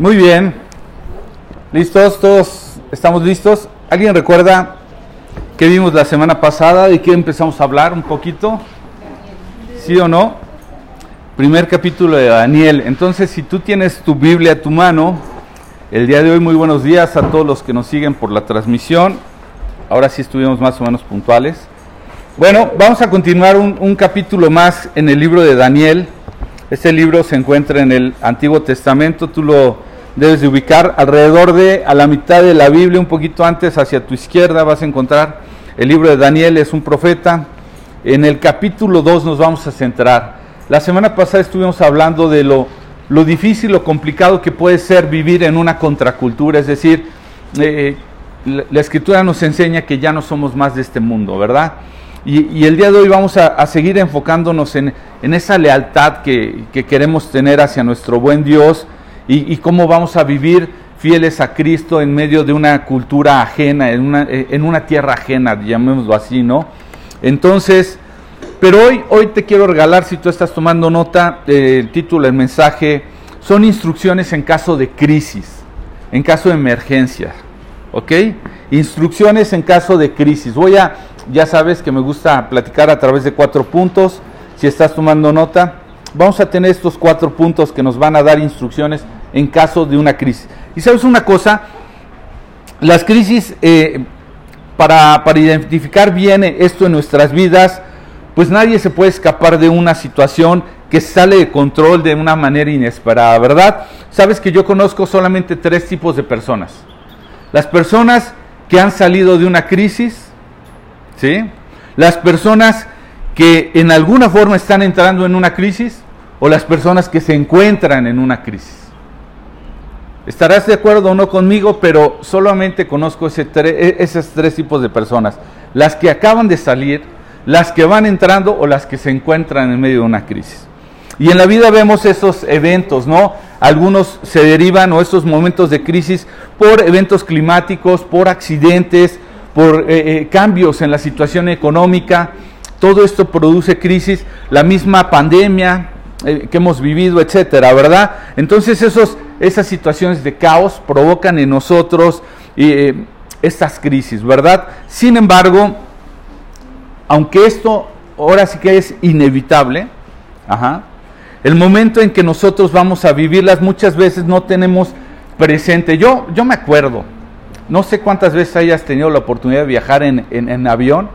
Muy bien. ¿Listos? ¿Todos estamos listos? ¿Alguien recuerda qué vimos la semana pasada? ¿De qué empezamos a hablar un poquito? ¿Sí o no? Primer capítulo de Daniel. Entonces, si tú tienes tu Biblia a tu mano, el día de hoy muy buenos días a todos los que nos siguen por la transmisión. Ahora sí estuvimos más o menos puntuales. Bueno, vamos a continuar un, un capítulo más en el libro de Daniel. Este libro se encuentra en el Antiguo Testamento, tú lo debes de ubicar alrededor de a la mitad de la Biblia, un poquito antes hacia tu izquierda vas a encontrar el libro de Daniel, es un profeta. En el capítulo 2 nos vamos a centrar. La semana pasada estuvimos hablando de lo, lo difícil, lo complicado que puede ser vivir en una contracultura, es decir, eh, la, la, escritura nos enseña que ya no somos más de este mundo, ¿verdad? Y, y el día de hoy vamos a, a seguir enfocándonos en, en esa lealtad que, que, queremos tener hacia nuestro buen Dios y, cómo vamos a vivir fieles a Cristo en medio de una cultura ajena, en una, en una tierra ajena, llamémoslo así, ¿no? Entonces, pero hoy, hoy te quiero regalar, si tú estás tomando nota, eh, el título del mensaje, son instrucciones en caso de crisis, en caso de emergencia, ¿ok? Instrucciones en caso de crisis. Voy a, ya sabes que me gusta platicar a través de cuatro puntos, si estás tomando nota, vamos a tener estos cuatro puntos que nos van a dar instrucciones en caso de una crisis. Y sabes una cosa, las crisis, eh, para, identificar bien esto en nuestras vidas, pues nadie se puede escapar de una situación que sale de control de una manera inesperada, ¿verdad? Sabes que yo conozco solamente tres tipos de personas. Las personas que han salido de una crisis, ¿sí? Las personas que en alguna forma están entrando en una crisis o las personas que se encuentran en una crisis. Estarás de acuerdo o no conmigo, pero solamente conozco ese tre esos tres tipos de personas. Las que acaban de salir, las que van entrando o las que se encuentran en medio de una crisis. Y en la vida vemos esos eventos, ¿no? Algunos se derivan o esos momentos de crisis por eventos climáticos, por accidentes, por eh, eh, cambios en la situación económica. Todo esto produce crisis, la misma pandemia eh, que hemos vivido, etcétera, ¿verdad? Entonces esos, esas situaciones de caos provocan en nosotros estas crisis, ¿verdad? Sin embargo, aunque esto ahora sí que es inevitable, ajá, el momento en que nosotros vamos a vivirlas muchas veces no tenemos presente. Yo, yo me acuerdo, no sé cuántas veces hayas tenido la oportunidad de viajar en, en, en avión,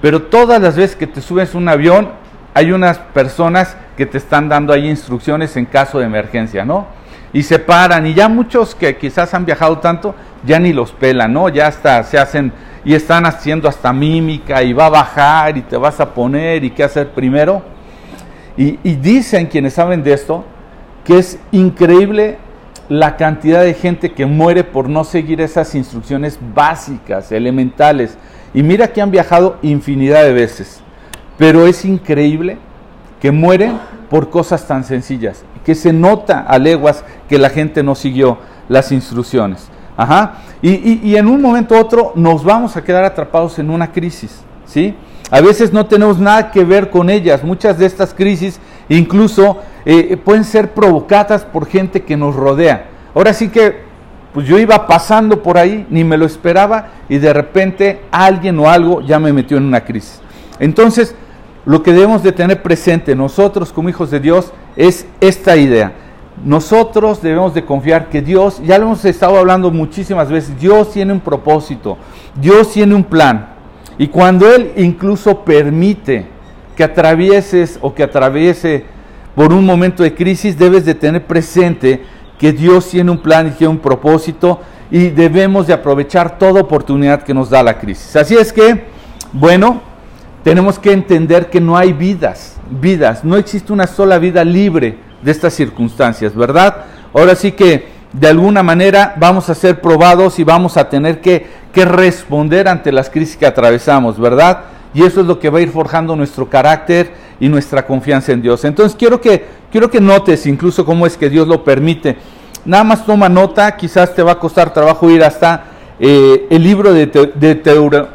pero todas las veces que te subes a un avión hay unas personas que te están dando ahí instrucciones en caso de emergencia, ¿no? Y se paran, y ya muchos que quizás han viajado tanto, ya ni los pelan, ¿no? Ya hasta se hacen y están haciendo hasta mímica y va a bajar y te vas a poner y qué hacer primero. Y, y, dicen quienes saben de esto que es increíble la cantidad de gente que muere por no seguir esas instrucciones básicas, elementales. Y mira que han viajado infinidad de veces, pero es increíble que mueren por cosas tan sencillas, que se nota a leguas que la gente no siguió las instrucciones. Ajá. Y, y, en un momento u otro nos vamos a quedar atrapados en una crisis, ¿sí? A veces no tenemos nada que ver con ellas. Muchas de estas crisis incluso eh, pueden ser provocadas por gente que nos rodea. Ahora sí que, pues yo iba pasando por ahí, ni me lo esperaba, y de repente alguien o algo ya me metió en una crisis. Entonces, lo que debemos de tener presente nosotros como hijos de Dios es esta idea nosotros debemos de confiar que Dios, ya lo hemos estado hablando muchísimas veces, Dios tiene un propósito, Dios tiene un plan. Y cuando Él incluso permite que atravieses o que atraviese por un momento de crisis, debes de tener presente que Dios tiene un plan y tiene un propósito y debemos de aprovechar toda oportunidad que nos da la crisis. Así es que, bueno, tenemos que entender que no hay vidas, vidas, no existe una sola vida libre de estas circunstancias, ¿verdad? Ahora sí que de alguna manera vamos a ser probados y vamos a tener que, que, responder ante las crisis que atravesamos, ¿verdad? Y eso es lo que va a ir forjando nuestro carácter y nuestra confianza en Dios. Entonces quiero que, quiero que notes incluso cómo es que Dios lo permite. Nada más toma nota, quizás te va a costar trabajo ir hasta eh, el libro de, te, de teuro,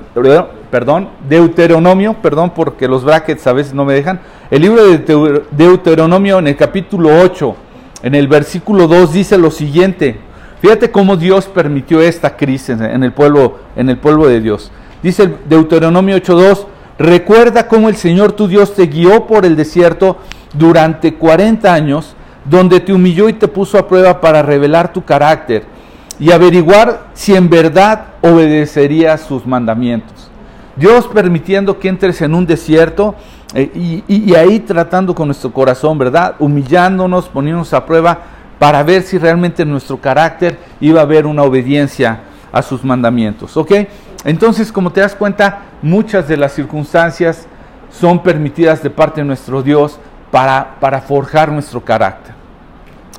perdón, Deuteronomio, perdón porque los brackets a veces no me dejan, el libro de Deuteronomio en el capítulo 8, en el versículo 2 dice lo siguiente. Fíjate cómo Dios permitió esta crisis en el pueblo, en el pueblo de Dios. Dice Deuteronomio 8.2, recuerda cómo el Señor tu Dios te guió por el desierto durante 40 años, donde te humilló y te puso a prueba para revelar tu carácter y averiguar si en verdad obedecerías sus mandamientos. Dios permitiendo que entres en un desierto eh, y, ahí tratando con nuestro corazón, ¿verdad? Humillándonos, poniéndonos a prueba para ver si realmente en nuestro carácter iba a haber una obediencia a sus mandamientos, ¿ok? Entonces, como te das cuenta, muchas de las circunstancias son permitidas de parte de nuestro Dios para forjar nuestro carácter.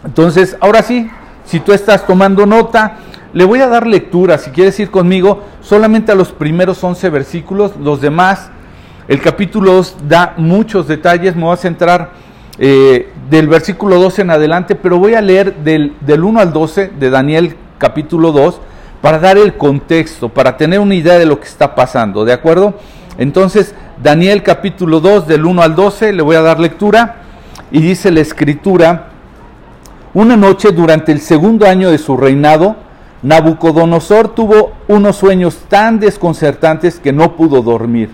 Entonces, ahora sí, si tú estás tomando nota, le voy a dar lectura, si quieres ir conmigo, solamente a los primeros 11 versículos, los demás, el capítulo 2 da muchos detalles, me voy a centrar eh, del versículo 12 en adelante, pero voy a leer del, del 1 al 12 de Daniel capítulo 2 para dar el contexto, para tener una idea de lo que está pasando, ¿de acuerdo? Entonces, Daniel capítulo 2 del 1 al 12, le voy a dar lectura y dice la escritura, una noche durante el segundo año de su reinado, Nabucodonosor tuvo unos sueños tan desconcertantes que no pudo dormir.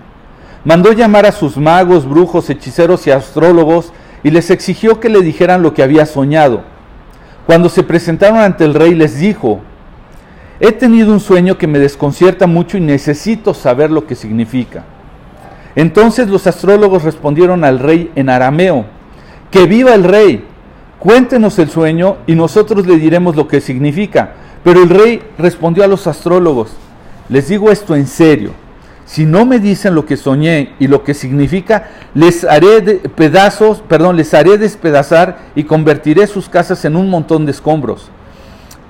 Mandó llamar a sus magos, brujos, hechiceros y astrólogos y les exigió que le dijeran lo que había soñado. Cuando se presentaron ante el rey les dijo, he tenido un sueño que me desconcierta mucho y necesito saber lo que significa. Entonces los astrólogos respondieron al rey en arameo, que viva el rey, cuéntenos el sueño y nosotros le diremos lo que significa. Pero el rey respondió a los astrólogos, les digo esto en serio, si no me dicen lo que soñé y lo que significa, les haré pedazos, perdón, les haré despedazar y convertiré sus casas en un montón de escombros.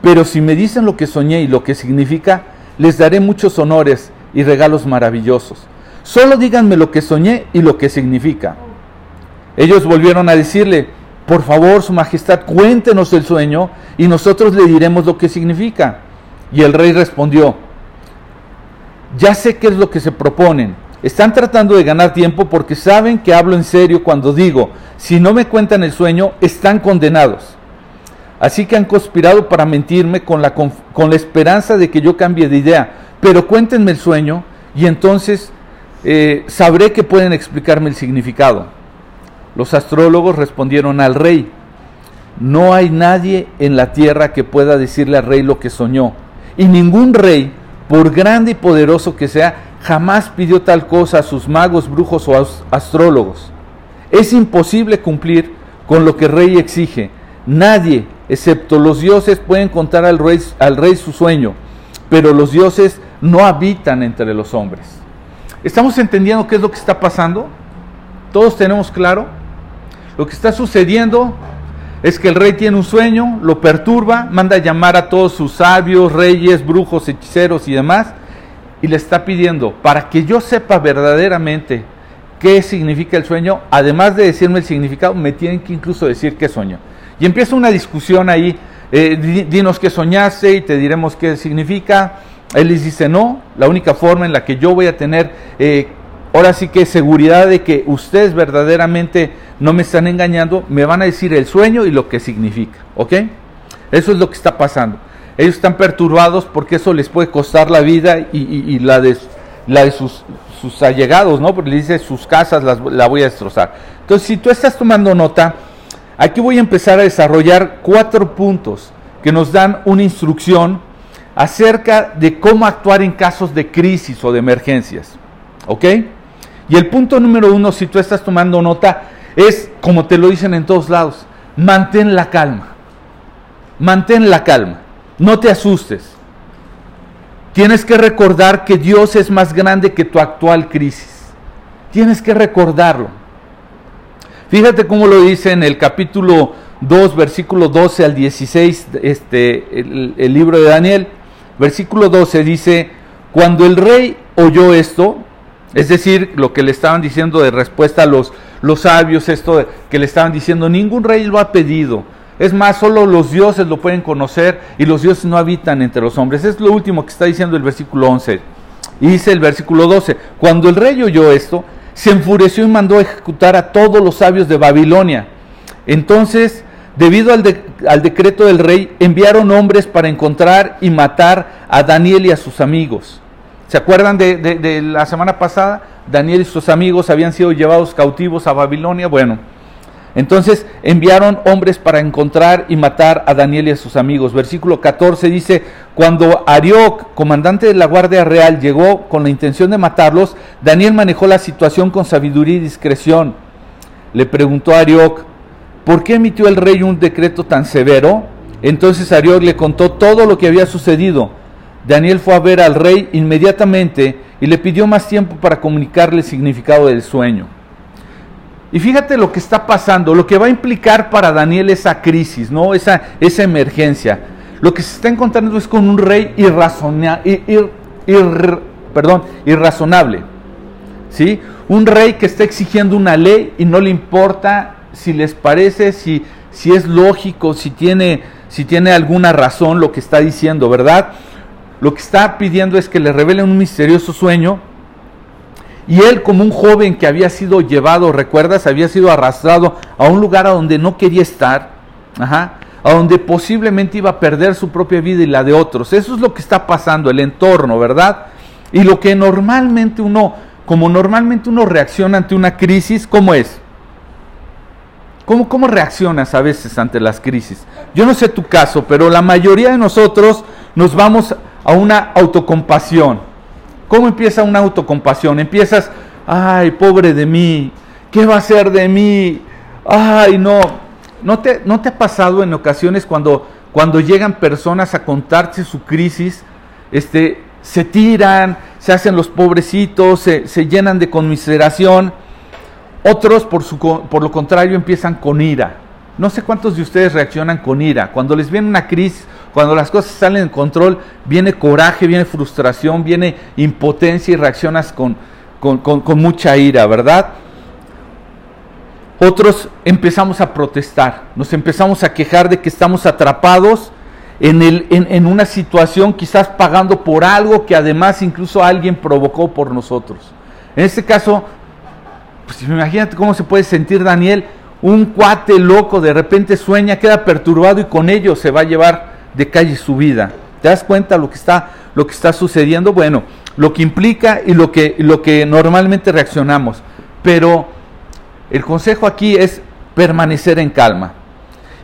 Pero si me dicen lo que soñé y lo que significa, les daré muchos honores y regalos maravillosos. Solo díganme lo que soñé y lo que significa. Ellos volvieron a decirle, por favor, Su Majestad, cuéntenos el sueño y nosotros le diremos lo que significa. Y el rey respondió, ya sé qué es lo que se proponen. Están tratando de ganar tiempo porque saben que hablo en serio cuando digo, si no me cuentan el sueño, están condenados. Así que han conspirado para mentirme con la, con la esperanza de que yo cambie de idea. Pero cuéntenme el sueño y entonces eh, sabré que pueden explicarme el significado. Los astrólogos respondieron al rey, no hay nadie en la tierra que pueda decirle al rey lo que soñó. Y ningún rey, por grande y poderoso que sea, jamás pidió tal cosa a sus magos, brujos o astrólogos. Es imposible cumplir con lo que el rey exige. Nadie, excepto los dioses, pueden contar al rey, al rey su sueño, pero los dioses no habitan entre los hombres. ¿Estamos entendiendo qué es lo que está pasando? ¿Todos tenemos claro? Lo que está sucediendo es que el rey tiene un sueño, lo perturba, manda a llamar a todos sus sabios, reyes, brujos, hechiceros y demás, y le está pidiendo, para que yo sepa verdaderamente qué significa el sueño, además de decirme el significado, me tienen que incluso decir qué sueño. Y empieza una discusión ahí, eh, dinos qué soñaste y te diremos qué significa. Él les dice, no, la única forma en la que yo voy a tener eh, ahora sí que seguridad de que ustedes verdaderamente no me están engañando, me van a decir el sueño y lo que significa, ¿ok? Eso es lo que está pasando. Ellos están perturbados porque eso les puede costar la vida y, la de, sus, allegados, ¿no? Porque le dice sus casas las, la voy a destrozar. Entonces, si tú estás tomando nota, aquí voy a empezar a desarrollar cuatro puntos que nos dan una instrucción acerca de cómo actuar en casos de crisis o de emergencias. ¿Ok? Y el punto número uno, si tú estás tomando nota, es, como te lo dicen en todos lados, mantén la calma. Mantén la calma. No te asustes. Tienes que recordar que Dios es más grande que tu actual crisis. Tienes que recordarlo. Fíjate cómo lo dice en el capítulo 2, versículo 12 al 16, este, el, libro de Daniel. Versículo 12 dice, cuando el rey oyó esto, es decir, lo que le estaban diciendo de respuesta a los, los sabios, esto que le estaban diciendo, ningún rey lo ha pedido. Es más, solo los dioses lo pueden conocer y los dioses no habitan entre los hombres. Es lo último que está diciendo el versículo 11. Y dice el versículo 12, cuando el rey oyó esto, se enfureció y mandó ejecutar a todos los sabios de Babilonia. Entonces debido al, al, decreto del rey, enviaron hombres para encontrar y matar a Daniel y a sus amigos. ¿Se acuerdan de, de, la semana pasada? Daniel y sus amigos habían sido llevados cautivos a Babilonia. Bueno, entonces enviaron hombres para encontrar y matar a Daniel y a sus amigos. Versículo 14 dice, cuando Arioc, comandante de la Guardia Real, llegó con la intención de matarlos, Daniel manejó la situación con sabiduría y discreción. Le preguntó a Arioc, ¿por qué emitió el rey un decreto tan severo? Entonces Arioc le contó todo lo que había sucedido. Daniel fue a ver al rey inmediatamente y le pidió más tiempo para comunicarle el significado del sueño. Y fíjate lo que está pasando, lo que va a implicar para Daniel esa crisis, ¿no? esa, esa emergencia. Lo que se está encontrando es con un rey perdón, irrazonable. ¿sí? Un rey que está exigiendo una ley y no le importa si les parece, si, si es lógico, si tiene, si tiene alguna razón lo que está diciendo, ¿verdad? Lo que está pidiendo es que le revelen un misterioso sueño y él como un joven que había sido llevado, recuerdas, había sido arrastrado a un lugar a donde no quería estar, a donde posiblemente iba a perder su propia vida y la de otros. Eso es lo que está pasando, el entorno, ¿verdad? Y lo que normalmente uno, como normalmente uno reacciona ante una crisis, ¿cómo es? ¿Cómo, ¿Cómo reaccionas a veces ante las crisis? Yo no sé tu caso, pero la mayoría de nosotros nos vamos a una autocompasión ¿Cómo empieza una autocompasión? Empiezas, ay, pobre de mí, ¿qué va a ser de mí? Ay, no. ¿No te, no te ha pasado en ocasiones cuando, cuando llegan personas a contarte su crisis, este, se tiran, se hacen los pobrecitos, se, se llenan de conmiseración? Otros, por, su, por lo contrario, empiezan con ira. No sé cuántos de ustedes reaccionan con ira. Cuando les viene una crisis cuando las cosas salen de control, viene coraje, viene frustración, viene impotencia y reaccionas con, con, mucha ira, ¿verdad? Otros empezamos a protestar, nos empezamos a quejar de que estamos atrapados en, el, en, una situación quizás pagando por algo que además incluso alguien provocó por nosotros. En este caso, pues imagínate cómo se puede sentir Daniel, un cuate loco de repente sueña, queda perturbado y con ello se va a llevar de calle su vida. ¿Te das cuenta lo que está, lo que está sucediendo? Bueno, lo que implica y lo que, lo que normalmente reaccionamos. Pero el consejo aquí es permanecer en calma.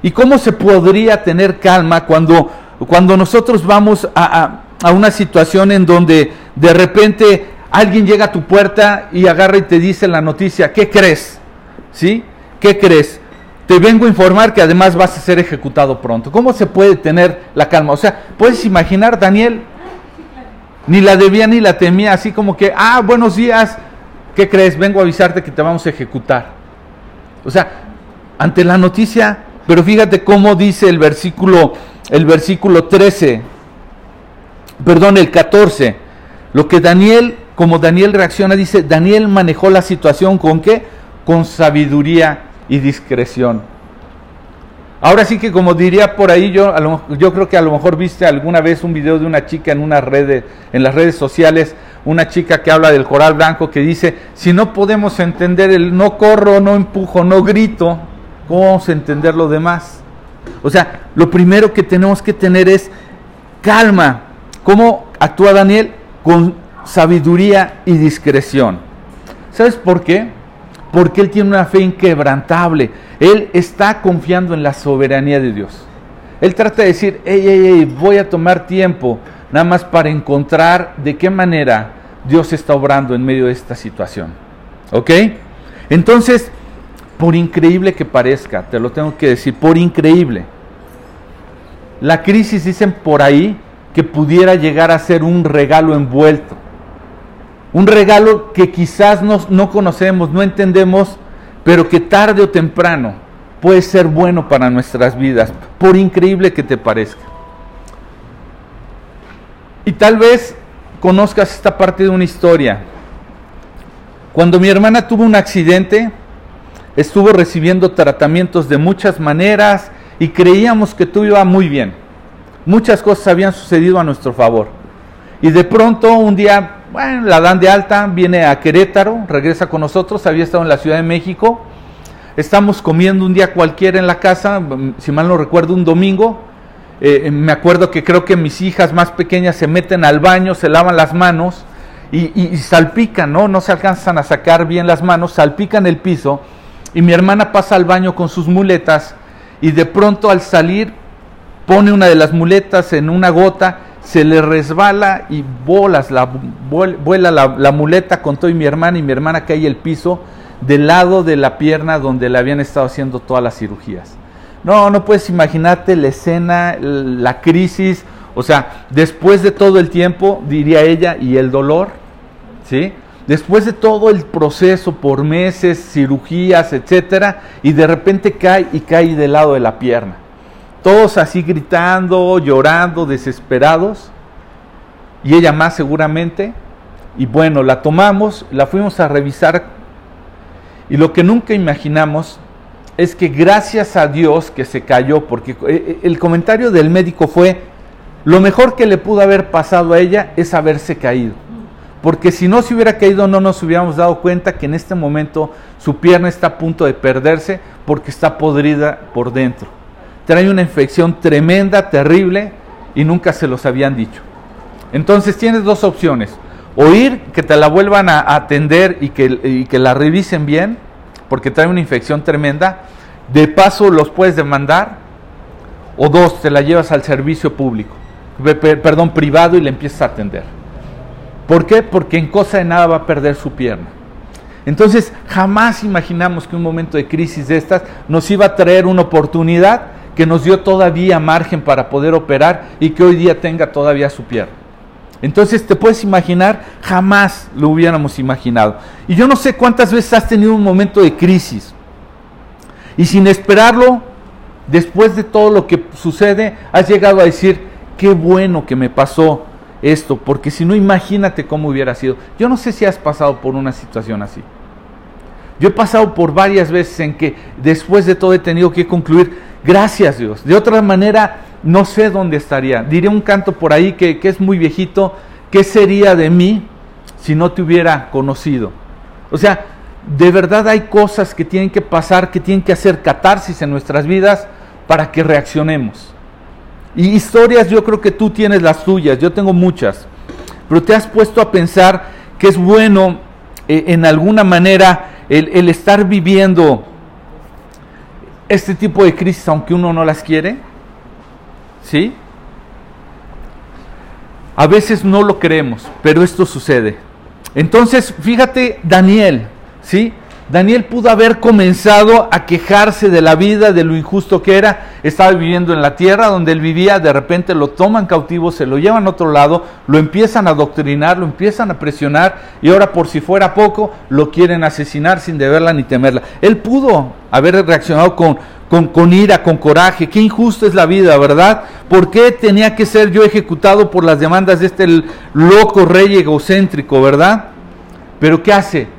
¿Y cómo se podría tener calma cuando, cuando nosotros vamos a, a, a una situación en donde de repente alguien llega a tu puerta y agarra y te dice la noticia, ¿qué crees? ¿Sí? ¿Qué crees? Te vengo a informar que además vas a ser ejecutado pronto. ¿Cómo se puede tener la calma? O sea, puedes imaginar, Daniel, ni la debía ni la temía, así como que, ah, buenos días, ¿qué crees? Vengo a avisarte que te vamos a ejecutar. O sea, ante la noticia, pero fíjate cómo dice el versículo, el versículo 13, perdón, el 14, lo que Daniel, como Daniel reacciona, dice, Daniel manejó la situación con qué? Con sabiduría y discreción. Ahora sí que como diría por ahí, yo, yo creo que a lo mejor viste alguna vez un video de una chica en una red, en las redes sociales, una chica que habla del coral blanco que dice, si no podemos entender el no corro, no empujo, no grito, ¿cómo vamos a entender lo demás? O sea, lo primero que tenemos que tener es calma. ¿Cómo actúa Daniel? Con sabiduría y discreción. ¿Sabes por qué? Porque él tiene una fe inquebrantable. Él está confiando en la soberanía de Dios. Él trata de decir, hey, hey, hey, voy a tomar tiempo nada más para encontrar de qué manera Dios está obrando en medio de esta situación. ¿Ok? Entonces, por increíble que parezca, te lo tengo que decir, por increíble, la crisis dicen por ahí que pudiera llegar a ser un regalo envuelto un regalo que quizás no conocemos, no entendemos, pero que tarde o temprano puede ser bueno para nuestras vidas, por increíble que te parezca. Y tal vez conozcas esta parte de una historia. Cuando mi hermana tuvo un accidente, estuvo recibiendo tratamientos de muchas maneras y creíamos que todo iba muy bien. Muchas cosas habían sucedido a nuestro favor. Y de pronto un día bueno, la dan de alta, viene a Querétaro, regresa con nosotros, había estado en la Ciudad de México. estamos comiendo un día cualquiera en la casa, mm, si mal no recuerdo, un domingo. Eh, me acuerdo que creo que mis hijas más pequeñas se meten al baño, se lavan las manos y, salpican, ¿no? No se alcanzan a sacar bien las manos, salpican el piso y mi hermana pasa al baño con sus muletas y de pronto al salir pone una de las muletas en una gota, se le resbala y bolas, la, vuela la, muleta con todo y mi hermana y mi hermana cae el piso del lado de la pierna donde le habían estado haciendo todas las cirugías. No, no puedes imaginarte la escena, la crisis, o sea, después de todo el tiempo, diría ella, y el dolor, ¿sí? Después de todo el proceso por meses, cirugías, etcétera, y de repente cae y cae del lado de la pierna. Todos así gritando, llorando, desesperados, y ella más seguramente. Y bueno, la tomamos, la fuimos a revisar, y lo que nunca imaginamos es que gracias a Dios que se cayó, porque eh, eh, el comentario del médico fue, lo mejor que le pudo haber pasado a ella es haberse caído. Porque si no se hubiera caído no nos hubiéramos dado cuenta que en este momento su pierna está a punto de perderse porque está podrida por dentro. Trae una infección tremenda, terrible y nunca se los habían dicho. Entonces tienes dos opciones. Oír que te la vuelvan a atender y que, y que la revisen bien porque trae una infección tremenda, de paso los puedes demandar, o dos, te la llevas al servicio público, perdón, privado y le empiezas a atender. ¿Por qué? Porque en cosa de nada va a perder su pierna. Entonces, jamás imaginamos que un momento de crisis de estas nos iba a traer una oportunidad que nos dio todavía margen para poder operar y que hoy día tenga todavía su pierna. Entonces te puedes imaginar, jamás lo hubiéramos imaginado. Y yo no sé cuántas veces has tenido un momento de crisis y sin esperarlo, después de todo lo que sucede, has llegado a decir, qué bueno que me pasó esto, porque si no, imagínate cómo hubiera sido. Yo no sé si has pasado por una situación así. Yo he pasado por varias veces en que después de todo he tenido que concluir, gracias Dios. De otra manera, no sé dónde estaría. Diré un canto por ahí que, es muy viejito, ¿qué sería de mí si no te hubiera conocido? O sea, de verdad hay cosas que tienen que pasar, que tienen que hacer catarsis en nuestras vidas para que reaccionemos. Y historias yo creo que tú tienes las tuyas, yo tengo muchas, pero te has puesto a pensar que es bueno eh, en alguna manera el, el estar viviendo este tipo de crisis aunque uno no las quiere. ¿Sí? A veces no lo creemos, pero esto sucede. Entonces, fíjate, Daniel, ¿sí? Daniel pudo haber comenzado a quejarse de la vida, de lo injusto que era. Estaba viviendo en la tierra donde él vivía, de repente lo toman cautivo, se lo llevan a otro lado, lo empiezan a adoctrinar, lo empiezan a presionar y ahora por si fuera poco lo quieren asesinar sin deberla ni temerla. Él pudo haber reaccionado con, con, ira, con coraje. Qué injusta es la vida, ¿verdad? ¿Por qué tenía que ser yo ejecutado por las demandas de este loco rey egocéntrico, ¿verdad? Pero ¿qué hace?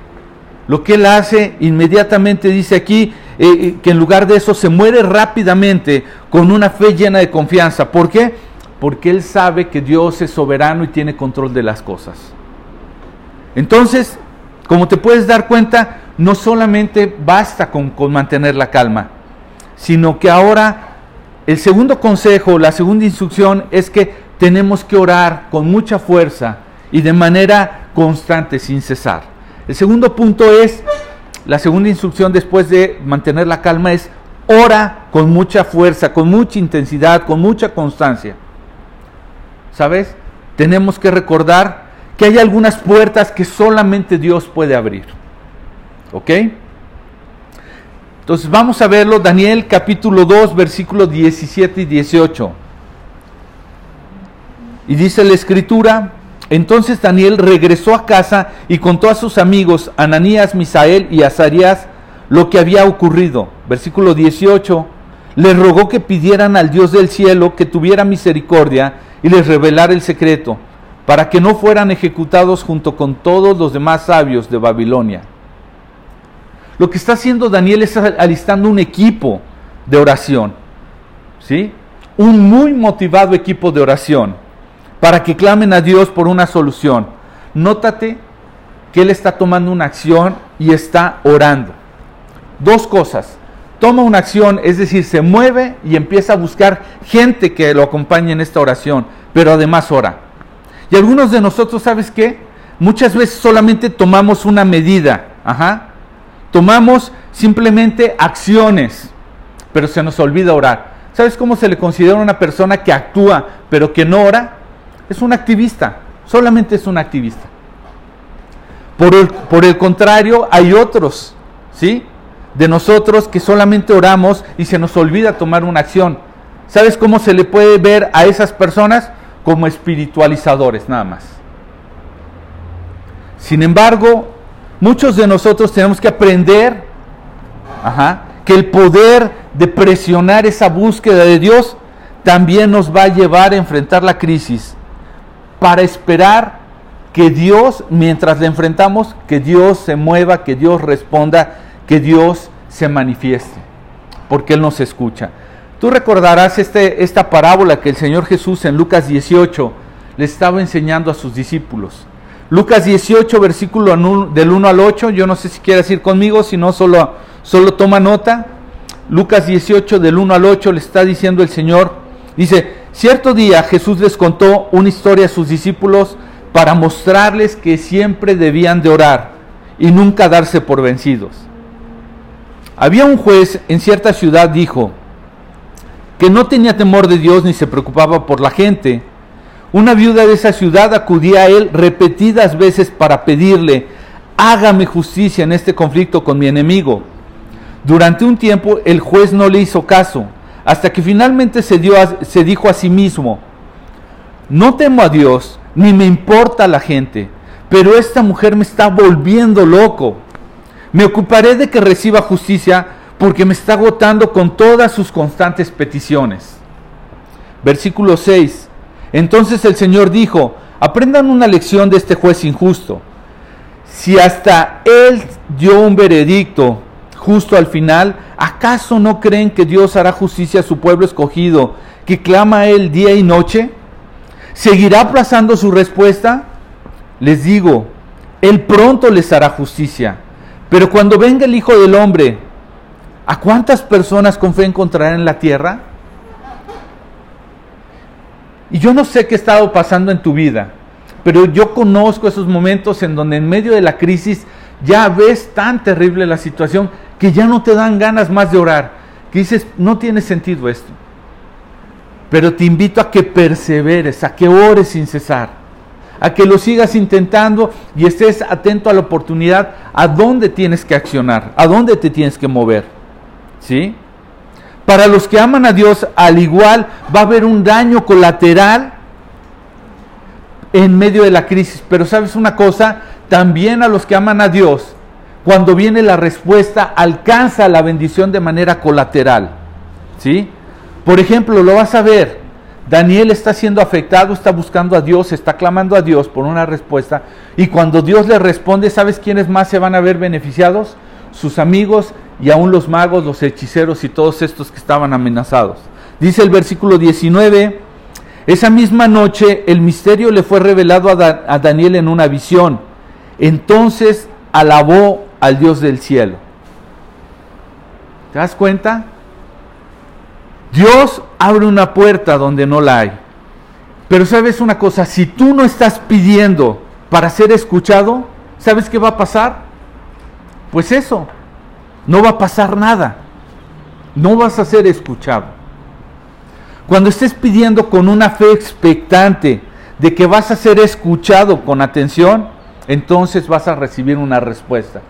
Lo que él hace inmediatamente dice aquí eh, eh, que en lugar de eso se muere rápidamente con una fe llena de confianza. ¿Por qué? Porque él sabe que Dios es soberano y tiene control de las cosas. Entonces, como te puedes dar cuenta, no solamente basta con mantener la calma, sino que ahora el segundo consejo, la segunda instrucción es que tenemos que orar con mucha fuerza y de manera constante, sin cesar. El segundo punto es, la segunda instrucción después de mantener la calma es, ora con mucha fuerza, con mucha intensidad, con mucha constancia. ¿Sabes? Tenemos que recordar que hay algunas puertas que solamente Dios puede abrir. ¿Ok? Entonces vamos a verlo, Daniel capítulo 2, versículos 17 y 18. Y dice la escritura, entonces Daniel regresó a casa y contó a sus amigos, Ananías, Misael y Azarías, lo que había ocurrido. Versículo 18, les rogó que pidieran al Dios del cielo que tuviera misericordia y les revelara el secreto, para que no fueran ejecutados junto con todos los demás sabios de Babilonia. Lo que está haciendo Daniel es alistando un equipo de oración, ¿sí? Un muy motivado equipo de oración para que clamen a Dios por una solución. Nótate que él está tomando una acción y está orando. dos cosas. Toma una acción, es decir, se mueve y empieza a buscar gente que lo acompañe en esta oración, pero además ora. Y algunos de nosotros, ¿sabes qué? Muchas veces solamente tomamos una medida, ajá. Tomamos simplemente acciones, pero se nos olvida orar. ¿Sabes cómo se le considera una persona que actúa pero que no ora? Es un activista, solamente es un activista. Por el, contrario, hay otros, ¿sí? De nosotros que solamente oramos y se nos olvida tomar una acción. ¿Sabes cómo se le puede ver a esas personas? Como espiritualizadores, nada más. Sin embargo, muchos de nosotros tenemos que aprender que el poder de presionar esa búsqueda de Dios también nos va a llevar a enfrentar la crisis para esperar que Dios, mientras la enfrentamos, que Dios se mueva, que Dios responda, que Dios se manifieste, porque Él nos escucha. Tú recordarás este, esta parábola que el Señor Jesús en Lucas 18 le estaba enseñando a sus discípulos. Lucas 18, versículo del 1 al 8, yo no sé si quieres ir conmigo, si no, solo, solo toma nota. Lucas 18, del 1 al 8, le está diciendo el Señor, dice, cierto día Jesús les contó una historia a sus discípulos para mostrarles que siempre debían de orar y nunca darse por vencidos. Había un juez en cierta ciudad, dijo, que no tenía temor de Dios ni se preocupaba por la gente, una viuda de esa ciudad acudía a él repetidas veces para pedirle, hágame justicia en este conflicto con mi enemigo. Durante un tiempo el juez no le hizo caso, hasta que finalmente se, dio se dijo a sí mismo, no temo a Dios, ni me importa la gente, pero esta mujer me está volviendo loco. Me ocuparé de que reciba justicia porque me está agotando con todas sus constantes peticiones. Versículo 6. Entonces el Señor dijo, aprendan una lección de este juez injusto. Si hasta él dio un veredicto justo al final, ¿acaso no creen que Dios hará justicia a su pueblo escogido, que clama a él día y noche? ¿Seguirá aplazando su respuesta? Les digo, él pronto les hará justicia. Pero cuando venga el Hijo del Hombre, ¿a cuántas personas con fe encontrará en la tierra? Y yo no sé qué ha estado pasando en tu vida, pero yo conozco esos momentos en donde en medio de la crisis ya ves tan terrible la situación que ya no te dan ganas más de orar, que dices, no tiene sentido esto. Pero te invito a que perseveres, a que ores sin cesar, a que lo sigas intentando y estés atento a la oportunidad, a dónde tienes que accionar, a dónde te tienes que mover. ¿Sí? Para los que aman a Dios, al igual va a haber un daño colateral en medio de la crisis. Pero sabes una cosa, también a los que aman a Dios, cuando viene la respuesta, alcanza la bendición de manera colateral. ¿Sí? Por ejemplo, lo vas a ver. Daniel está siendo afectado, está buscando a Dios, está clamando a Dios por una respuesta. Y cuando Dios le responde, ¿sabes quiénes más se van a ver beneficiados? Sus amigos y aún los magos, los hechiceros y todos estos que estaban amenazados. Dice el versículo 19, esa misma noche el misterio le fue revelado a, Daniel en una visión. Entonces alabó al Dios del cielo. ¿Te das cuenta? Dios abre una puerta donde no la hay. Pero sabes una cosa, si tú no estás pidiendo para ser escuchado, ¿sabes qué va a pasar? Pues eso, no va a pasar nada. No vas a ser escuchado. Cuando estés pidiendo con una fe expectante de que vas a ser escuchado con atención, entonces vas a recibir una respuesta.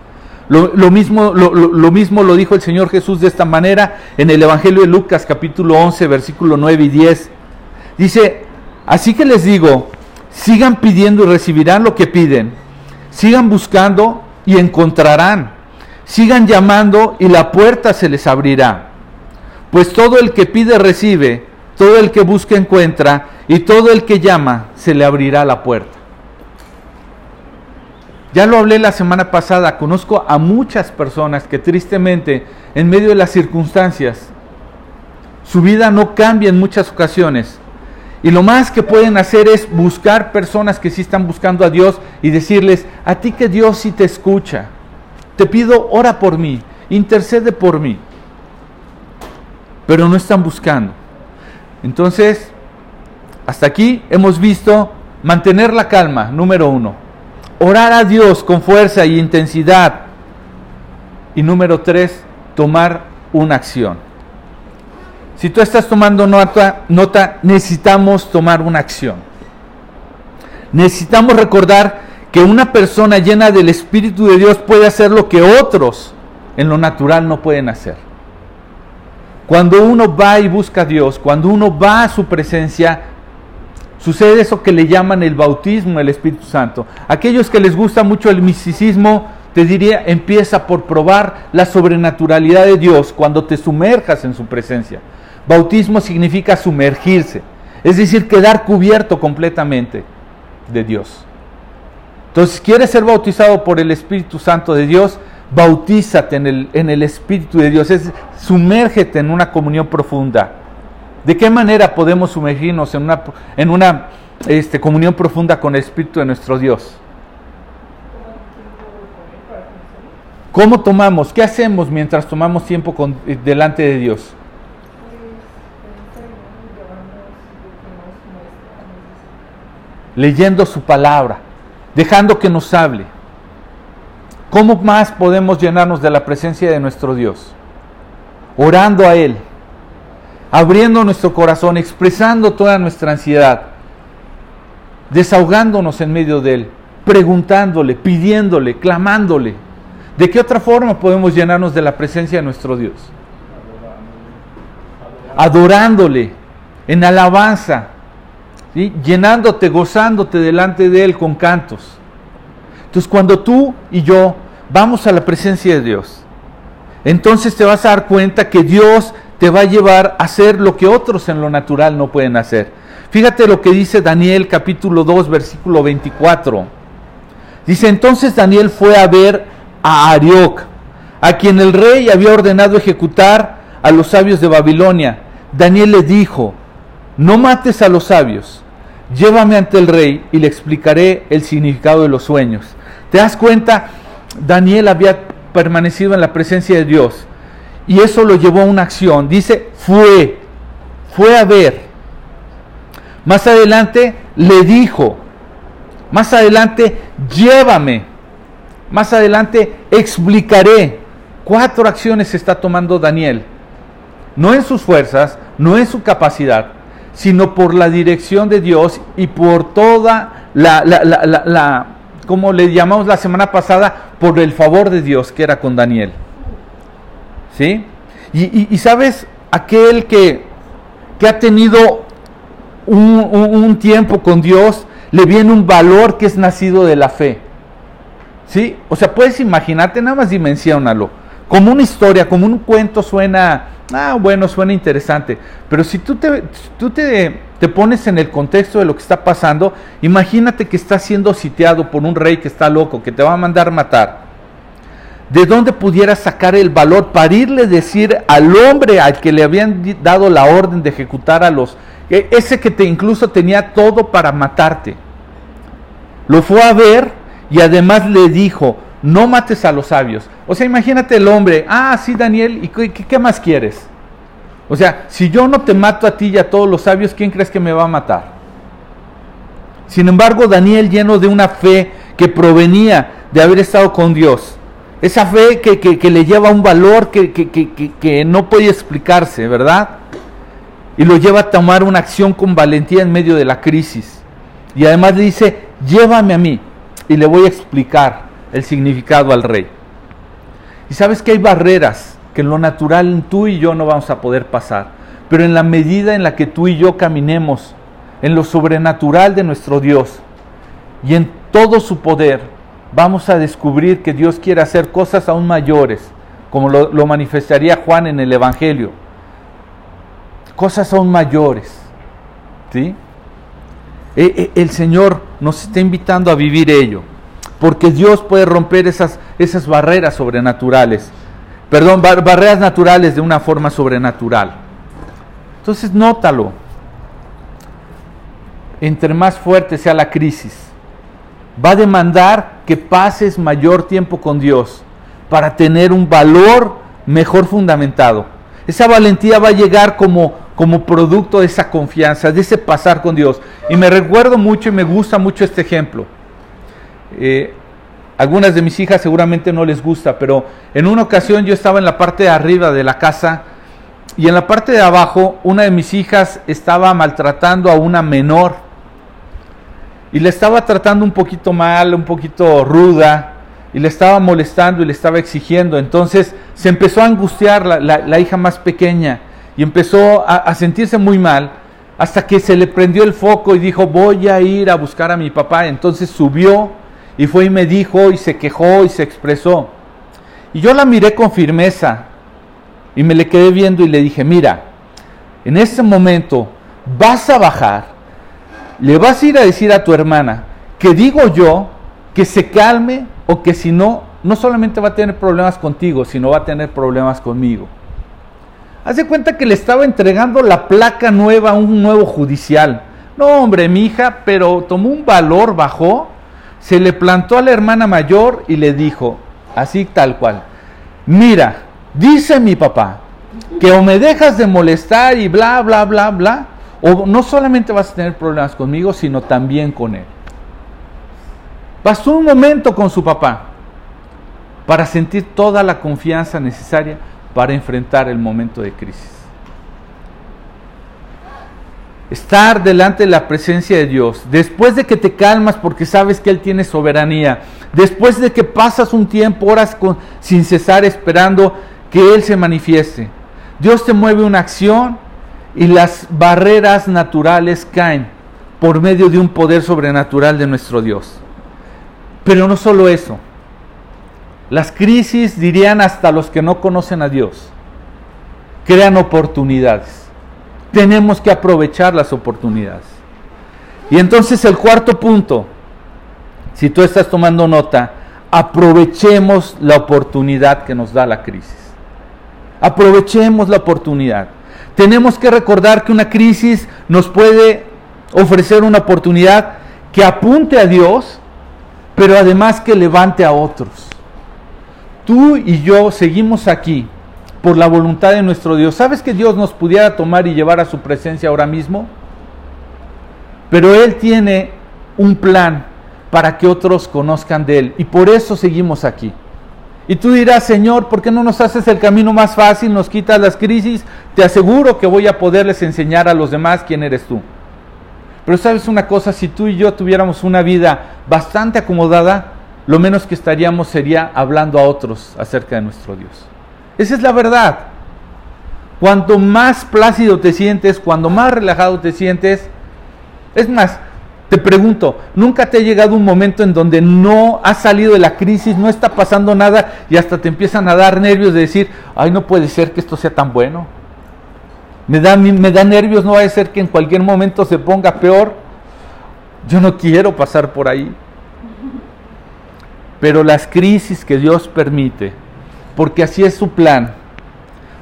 Lo, mismo, lo, mismo lo dijo el Señor Jesús de esta manera en el Evangelio de Lucas capítulo 11 versículo 9 y 10. Dice, así que les digo, sigan pidiendo y recibirán lo que piden. Sigan buscando y encontrarán sigan llamando y la puerta se les abrirá. Pues todo el que pide recibe, todo el que busca encuentra, y todo el que llama se le abrirá la puerta. Ya lo hablé la semana pasada, conozco a muchas personas que tristemente en medio de las circunstancias, su vida no cambia en muchas ocasiones. Y lo más que pueden hacer es buscar personas que sí están buscando a Dios y decirles, a ti que Dios sí te escucha te pido, ora por mí. intercede por mí. Pero no están buscando. Entonces, hasta aquí hemos visto mantener la calma, número uno. Orar a Dios con fuerza y intensidad. Y número tres, tomar una acción. Si tú estás tomando nota, nota, necesitamos tomar una acción. Necesitamos recordar que una persona llena del Espíritu de Dios puede hacer lo que otros en lo natural no pueden hacer. Cuando uno va y busca a Dios, cuando uno va a su presencia, sucede eso que le llaman el bautismo del Espíritu Santo. Aquellos que les gusta mucho el misticismo, te diría, empieza por probar la sobrenaturalidad de Dios cuando te sumerjas en su presencia. Bautismo significa sumergirse, es decir, quedar cubierto completamente de Dios. Entonces, ¿quieres ser bautizado por el Espíritu Santo de Dios? Bautízate en el, en el Espíritu de Dios, es sumérgete en una comunión profunda. ¿De qué manera podemos sumergirnos en una, en una este, comunión profunda con el Espíritu de nuestro Dios? ¿Cómo tomamos? ¿Qué hacemos mientras tomamos tiempo con, eh, delante de Dios? Leyendo su palabra dejando que nos hable. ¿Cómo más podemos llenarnos de la presencia de nuestro Dios? Orando a Él, abriendo nuestro corazón, expresando toda nuestra ansiedad, desahogándonos en medio de Él, preguntándole, pidiéndole, clamándole. ¿De qué otra forma podemos llenarnos de la presencia de nuestro Dios? Adorándole, en alabanza, llenándote, gozándote delante de Él con cantos. Entonces cuando tú y yo vamos a la presencia de Dios, entonces te vas a dar cuenta que Dios te va a llevar a hacer lo que otros en lo natural no pueden hacer. Fíjate lo que dice Daniel capítulo 2 versículo 24. Dice, entonces Daniel fue a ver a Arioc, a quien el rey había ordenado ejecutar a los sabios de Babilonia. Daniel le dijo, no mates a los sabios, llévame ante el rey y le explicaré el significado de los sueños. ¿Te das cuenta? Daniel había permanecido en la presencia de Dios y eso lo llevó a una acción. Dice, fue, fue a ver. Más adelante le dijo, más adelante llévame, más adelante explicaré. Cuatro acciones está tomando Daniel. No en sus fuerzas, no en su capacidad, sino por la dirección de Dios y por toda la, la, como le llamamos la semana pasada, por el favor de Dios que era con Daniel. ¿Sí? Y, sabes, aquel que, que ha tenido un, un, tiempo con Dios, le viene un valor que es nacido de la fe. ¿Sí? O sea, puedes imaginarte, nada más dimensionalo. Como una historia, como un cuento suena ah, bueno, suena interesante, pero si tú, te, tú te, te, pones en el contexto de lo que está pasando, imagínate que estás siendo sitiado por un rey que está loco, que te va a mandar matar. ¿De dónde pudieras sacar el valor para irle decir al hombre al que le habían dado la orden de ejecutar a los, e, ese que te incluso tenía todo para matarte? Lo fue a ver y además le dijo, no mates a los sabios. O sea, imagínate el hombre, ah, sí, Daniel, ¿y qué, más quieres? O sea, si yo no te mato a ti y a todos los sabios, ¿quién crees que me va a matar? Sin embargo, Daniel, lleno de una fe que provenía de haber estado con Dios, esa fe que, le lleva un valor que, que no puede explicarse, ¿verdad? Y lo lleva a tomar una acción con valentía en medio de la crisis. Y además le dice, llévame a mí y le voy a explicar el significado al rey. Y sabes que hay barreras que en lo natural tú y yo no vamos a poder pasar, pero en la medida en la que tú y yo caminemos en lo sobrenatural de nuestro Dios y en todo su poder, vamos a descubrir que Dios quiere hacer cosas aún mayores, como lo, manifestaría Juan en el Evangelio. Cosas aún mayores. ¿sí? E, e, el Señor nos está invitando a vivir ello porque Dios puede romper esas, esas barreras sobrenaturales, perdón, barreras naturales de una forma sobrenatural. Entonces, nótalo. Entre más fuerte sea la crisis, va a demandar que pases mayor tiempo con Dios, para tener un valor mejor fundamentado. Esa valentía va a llegar como, como producto de esa confianza, de ese pasar con Dios. Y me recuerdo mucho y me gusta mucho este ejemplo. Eh, algunas de mis hijas seguramente no les gusta, pero en una ocasión yo estaba en la parte de arriba de la casa y en la parte de abajo una de mis hijas estaba maltratando a una menor y le estaba tratando un poquito mal, un poquito ruda y le estaba molestando y le estaba exigiendo. Entonces se empezó a angustiar la, hija más pequeña y empezó a, a sentirse muy mal hasta que se le prendió el foco y dijo voy a ir a buscar a mi papá. Entonces subió y fue y me dijo y se quejó y se expresó. Y yo la miré con firmeza y me le quedé viendo y le dije, mira, en este momento vas a bajar, le vas a ir a decir a tu hermana que digo yo que se calme o que si no, no solamente va a tener problemas contigo, sino va a tener problemas conmigo. Hace cuenta que le estaba entregando la placa nueva a un nuevo judicial. No, hombre, mi hija, pero tomó un valor, bajó se le plantó a la hermana mayor y le dijo, así tal cual, mira, dice mi papá, que o me dejas de molestar y bla, bla, bla, bla, o no solamente vas a tener problemas conmigo, sino también con él. Pasó un momento con su papá para sentir toda la confianza necesaria para enfrentar el momento de crisis. estar delante de la presencia de Dios, después de que te calmas porque sabes que Él tiene soberanía, después de que pasas un tiempo, horas sin cesar esperando que Él se manifieste, Dios te mueve una acción y las barreras naturales caen por medio de un poder sobrenatural de nuestro Dios. Pero no solo eso, las crisis dirían hasta los que no conocen a Dios, crean oportunidades tenemos que aprovechar las oportunidades. Y entonces el cuarto punto, si tú estás tomando nota, aprovechemos la oportunidad que nos da la crisis. Aprovechemos la oportunidad. Tenemos que recordar que una crisis nos puede ofrecer una oportunidad que apunte a Dios, pero además que levante a otros. Tú y yo seguimos aquí por la voluntad de nuestro Dios. ¿Sabes que Dios nos pudiera tomar y llevar a su presencia ahora mismo? Pero Él tiene un plan para que otros conozcan de Él. Y por eso seguimos aquí. Y tú dirás, Señor, ¿por qué no nos haces el camino más fácil, nos quitas las crisis? Te aseguro que voy a poderles enseñar a los demás quién eres tú. Pero sabes una cosa, si tú y yo tuviéramos una vida bastante acomodada, lo menos que estaríamos sería hablando a otros acerca de nuestro Dios. Esa es la verdad. Cuanto más plácido te sientes, cuando más relajado te sientes, es más, te pregunto, ¿nunca te ha llegado un momento en donde no has salido de la crisis, no está pasando nada y hasta te empiezan a dar nervios de decir, ay, no puede ser que esto sea tan bueno? Me da, me da nervios, no va a ser que en cualquier momento se ponga peor. Yo no quiero pasar por ahí. Pero las crisis que Dios permite, porque así es su plan.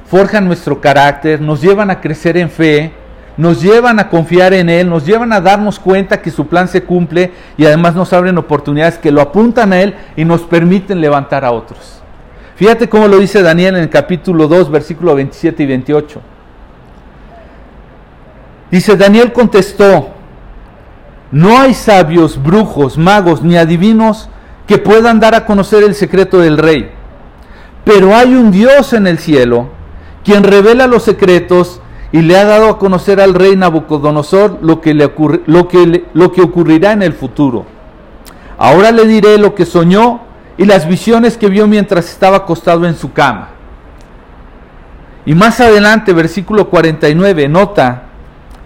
Forjan nuestro carácter, nos llevan a crecer en fe, nos llevan a confiar en Él, nos llevan a darnos cuenta que su plan se cumple y además nos abren oportunidades que lo apuntan a Él y nos permiten levantar a otros. Fíjate cómo lo dice Daniel en el capítulo 2, versículo 27 y 28. Dice, Daniel contestó, no hay sabios, brujos, magos ni adivinos que puedan dar a conocer el secreto del rey pero hay un Dios en el cielo, quien revela los secretos y le ha dado a conocer al rey Nabucodonosor lo que, le ocurre, lo, que lo que ocurrirá en el futuro. Ahora le diré lo que soñó y las visiones que vio mientras estaba acostado en su cama. Y más adelante, versículo 49, nota,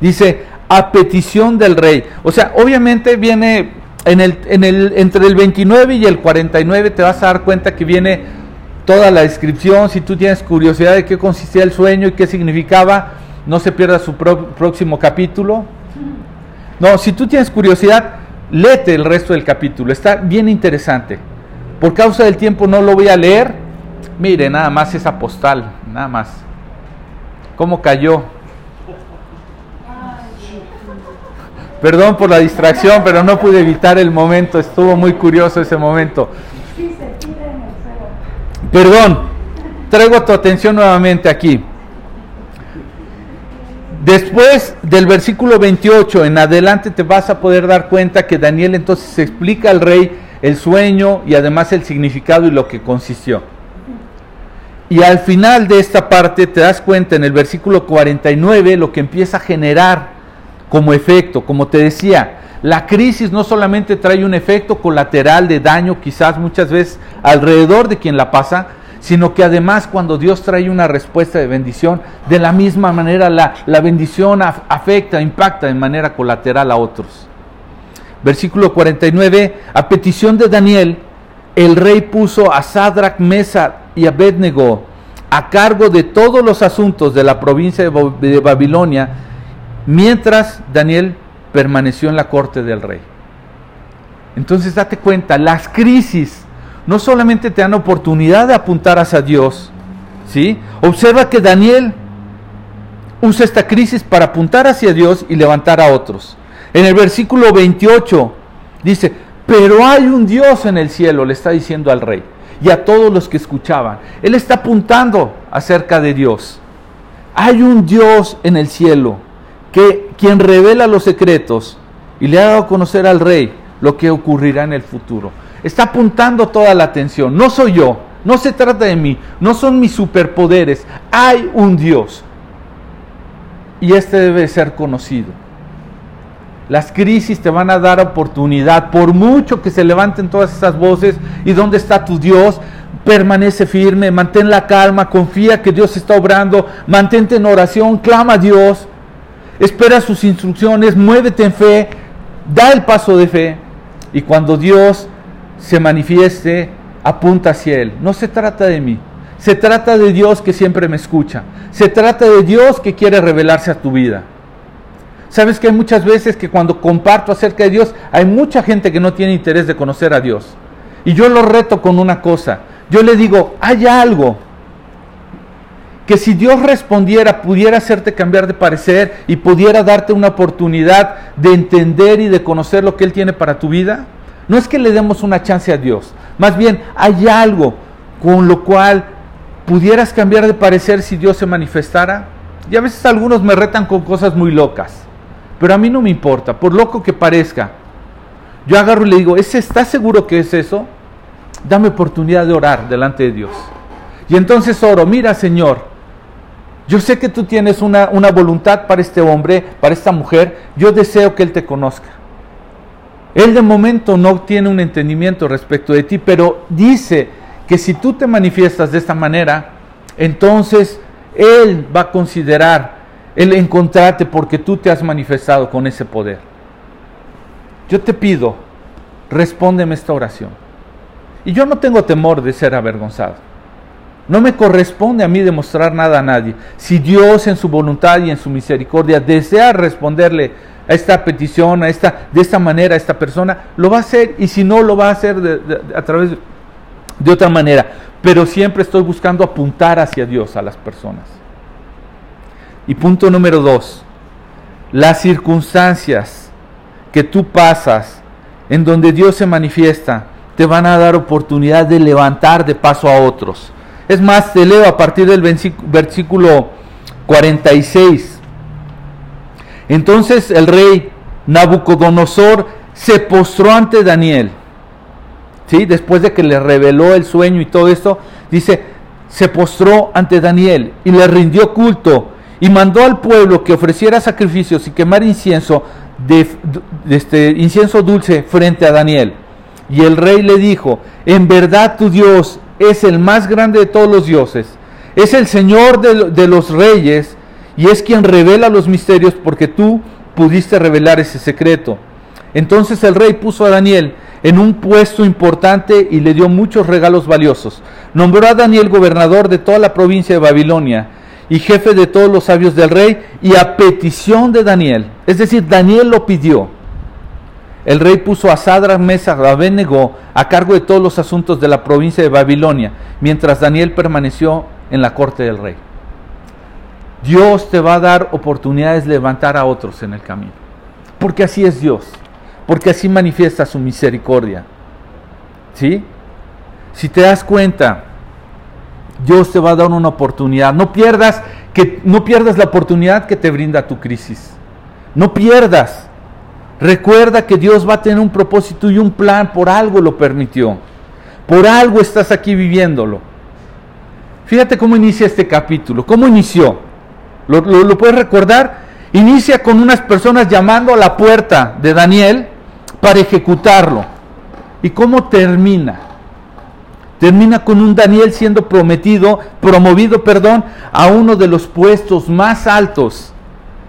dice, a petición del rey. O sea, obviamente viene en el, en el, entre el 29 y el 49, te vas a dar cuenta que viene toda la descripción. Si tú tienes curiosidad de qué consistía el sueño y qué significaba, no se pierda su próximo capítulo. No, si tú tienes curiosidad, léete el resto del capítulo. Está bien interesante. Por causa del tiempo no lo voy a leer. Mire, nada más esa postal, nada más. ¿Cómo cayó? Perdón por la distracción, pero no pude evitar el momento. Estuvo muy curioso ese momento. Perdón, traigo tu atención nuevamente aquí. Después del versículo 28 en adelante te vas a poder dar cuenta que Daniel entonces explica al rey el sueño y además el significado y lo que consistió. Y al final de esta parte te das cuenta en el versículo 49 lo que empieza a generar como efecto, como te decía, la crisis no solamente trae un efecto colateral de daño quizás muchas veces alrededor de quien la pasa, sino que además cuando Dios trae una respuesta de bendición, de la misma manera la, la bendición afecta, impacta de manera colateral a otros. Versículo 49, a petición de Daniel, el rey puso a Sadrach, Mesa y Abednego a cargo de todos los asuntos de la provincia de Babilonia, mientras Daniel permaneció en la corte del rey. Entonces date cuenta, las crisis no solamente te dan oportunidad de apuntar hacia Dios, ¿sí? Observa que Daniel usa esta crisis para apuntar hacia Dios y levantar a otros. En el versículo 28 dice, pero hay un Dios en el cielo, le está diciendo al rey y a todos los que escuchaban. Él está apuntando acerca de Dios. Hay un Dios en el cielo que quien revela los secretos y le ha dado a conocer al rey lo que ocurrirá en el futuro está apuntando toda la atención. No soy yo, no se trata de mí, no son mis superpoderes. Hay un Dios. Y este debe ser conocido. Las crisis te van a dar oportunidad, por mucho que se levanten todas esas voces. ¿Y dónde está tu Dios? Permanece firme, mantén la calma, confía que Dios está obrando, mantente en oración, clama a Dios, espera sus instrucciones, muévete en fe, da el paso de fe. Y cuando Dios se manifieste, apunta hacia Él. No se trata de mí. Se trata de Dios que siempre me escucha. Se trata de Dios que quiere revelarse a tu vida. Sabes que hay muchas veces que cuando comparto acerca de Dios, hay mucha gente que no tiene interés de conocer a Dios. Y yo lo reto con una cosa. Yo le digo, hay algo que si Dios respondiera pudiera hacerte cambiar de parecer y pudiera darte una oportunidad de entender y de conocer lo que Él tiene para tu vida. No es que le demos una chance a Dios, más bien hay algo con lo cual pudieras cambiar de parecer si Dios se manifestara. Y a veces algunos me retan con cosas muy locas, pero a mí no me importa, por loco que parezca. Yo agarro y le digo, ¿ese está seguro que es eso? Dame oportunidad de orar delante de Dios. Y entonces oro, mira Señor, yo sé que tú tienes una, una voluntad para este hombre, para esta mujer, yo deseo que Él te conozca. Él de momento no tiene un entendimiento respecto de ti, pero dice que si tú te manifiestas de esta manera, entonces Él va a considerar el encontrarte porque tú te has manifestado con ese poder. Yo te pido, respóndeme esta oración. Y yo no tengo temor de ser avergonzado. No me corresponde a mí demostrar nada a nadie. Si Dios en su voluntad y en su misericordia desea responderle a esta petición, a esta, de esta manera, a esta persona, lo va a hacer y si no, lo va a hacer a través de otra manera. Pero siempre estoy buscando apuntar hacia Dios a las personas. Y punto número dos, las circunstancias que tú pasas en donde Dios se manifiesta te van a dar oportunidad de levantar de paso a otros. Es más, te leo a partir del versículo 46. Entonces el rey Nabucodonosor se postró ante Daniel. ¿Sí? Después de que le reveló el sueño y todo esto, dice, se postró ante Daniel y le rindió culto y mandó al pueblo que ofreciera sacrificios y quemar incienso, de, este, incienso dulce frente a Daniel. Y el rey le dijo, en verdad tu Dios es el más grande de todos los dioses, es el Señor de, de los reyes y es quien revela los misterios porque tú pudiste revelar ese secreto. Entonces el rey puso a Daniel en un puesto importante y le dio muchos regalos valiosos. Nombró a Daniel gobernador de toda la provincia de Babilonia y jefe de todos los sabios del rey y a petición de Daniel, es decir, Daniel lo pidió. El rey puso a Sadra, Mesa, Abednego a cargo de todos los asuntos de la provincia de Babilonia, mientras Daniel permaneció en la corte del rey. Dios te va a dar oportunidades de levantar a otros en el camino. Porque así es Dios. Porque así manifiesta su misericordia. ¿Sí? Si te das cuenta, Dios te va a dar una oportunidad. No pierdas, que, no pierdas la oportunidad que te brinda tu crisis. No pierdas. Recuerda que Dios va a tener un propósito y un plan, por algo lo permitió. Por algo estás aquí viviéndolo. Fíjate cómo inicia este capítulo. ¿Cómo inició? ¿Lo, puedes recordar? Inicia con unas personas llamando a la puerta de Daniel para ejecutarlo. ¿Y cómo termina? Termina con un Daniel siendo prometido, promovido, perdón, a uno de los puestos más altos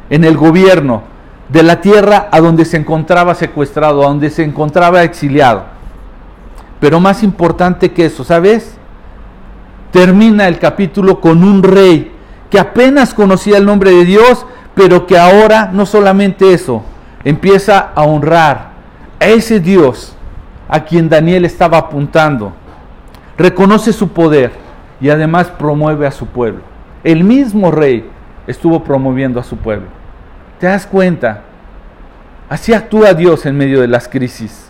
en el gobierno de la tierra a donde se encontraba secuestrado, a donde se encontraba exiliado. Pero más importante que eso, ¿sabes? Termina el capítulo con un rey que apenas conocía el nombre de Dios, pero que ahora no solamente eso, empieza a honrar a ese Dios a quien Daniel estaba apuntando reconoce su poder y además promueve a su pueblo. El mismo rey estuvo promoviendo a su pueblo. ¿Te das cuenta? Así actúa Dios en medio de las crisis.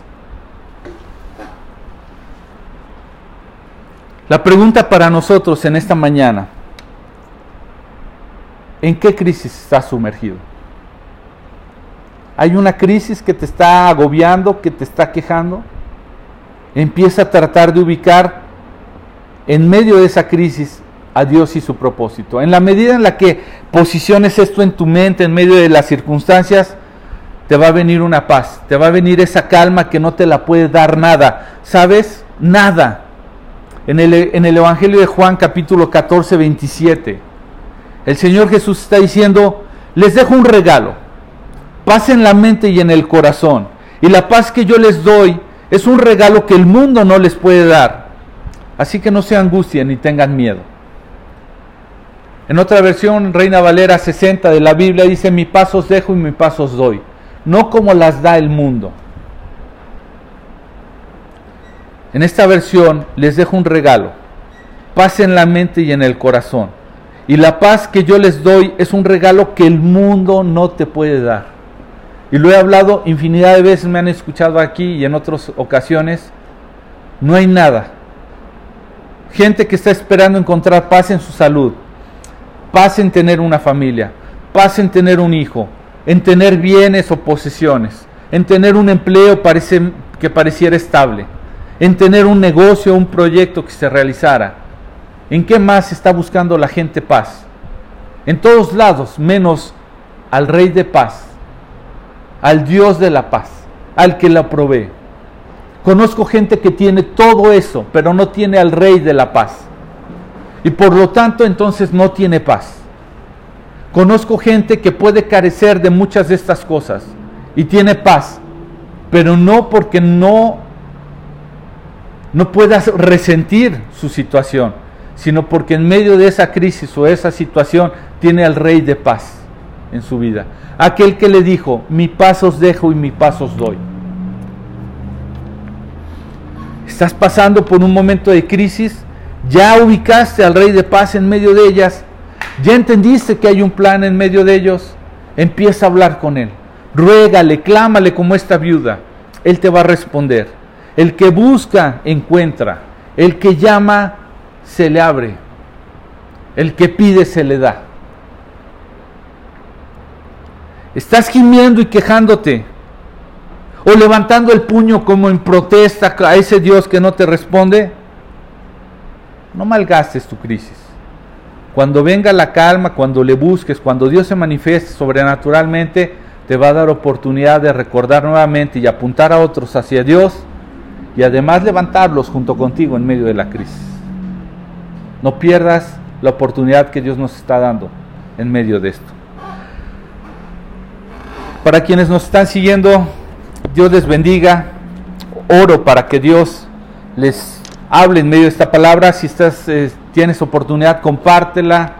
La pregunta para nosotros en esta mañana, ¿en qué crisis estás sumergido? ¿Hay una crisis que te está agobiando, que te está quejando? Empieza a tratar de ubicar en medio de esa crisis a Dios y su propósito. En la medida en la que posiciones esto en tu mente, en medio de las circunstancias, te va a venir una paz, te va a venir esa calma que no te la puede dar nada. ¿Sabes? Nada. En el, en el Evangelio de Juan capítulo 14, 27, el Señor Jesús está diciendo, les dejo un regalo, paz en la mente y en el corazón. Y la paz que yo les doy es un regalo que el mundo no les puede dar. Así que no se angustien ni tengan miedo. En otra versión, Reina Valera 60 de la Biblia dice, mi paso os dejo y mi paso os doy, no como las da el mundo. En esta versión les dejo un regalo, paz en la mente y en el corazón. Y la paz que yo les doy es un regalo que el mundo no te puede dar. Y lo he hablado infinidad de veces, me han escuchado aquí y en otras ocasiones. No hay nada gente que está esperando encontrar paz en su salud, paz en tener una familia, paz en tener un hijo, en tener bienes o posesiones, en tener un empleo que pareciera estable, en tener un negocio o un proyecto que se realizara. ¿En qué más está buscando la gente paz? En todos lados, menos al Rey de paz, al Dios de la paz, al que la provee. Conozco gente que tiene todo eso, pero no tiene al rey de la paz. Y por lo tanto entonces no tiene paz. Conozco gente que puede carecer de muchas de estas cosas y tiene paz, pero no porque no no puedas resentir su situación, sino porque en medio de esa crisis o esa situación tiene al rey de paz en su vida. Aquel que le dijo, mi paz os dejo y mi paz os doy. estás pasando por un momento de crisis, ya ubicaste al Rey de Paz en medio de ellas, ya entendiste que hay un plan en medio de ellos, empieza a hablar con Él, ruégale, clámale como esta viuda, Él te va a responder. El que busca, encuentra, el que llama, se le abre, el que pide, se le da. Estás gimiendo y quejándote, o levantando el puño como en protesta a ese Dios que no te responde, no malgastes tu crisis. Cuando venga la calma, cuando le busques, cuando Dios se manifieste sobrenaturalmente, te va a dar oportunidad de recordar nuevamente y apuntar a otros hacia Dios y además levantarlos junto contigo en medio de la crisis. No pierdas la oportunidad que Dios nos está dando en medio de esto. Para quienes nos están siguiendo Dios les bendiga. Oro para que Dios les hable en medio de esta palabra. Si estás, eh, tienes oportunidad, compártela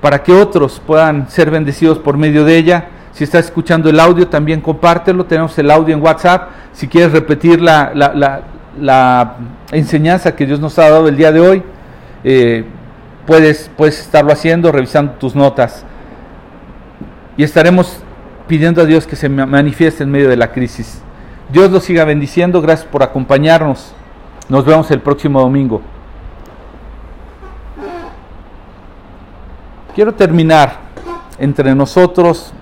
para que otros puedan ser bendecidos por medio de ella. Si estás escuchando el audio, también compártelo. Tenemos el audio en WhatsApp. Si quieres repetir la, la, enseñanza que Dios nos ha dado el día de hoy, eh, puedes, puedes estarlo haciendo revisando tus notas. Y estaremos pidiendo a Dios que se manifieste en medio de la crisis. Dios los siga bendiciendo. Gracias por acompañarnos. Nos vemos el próximo domingo. Quiero terminar entre nosotros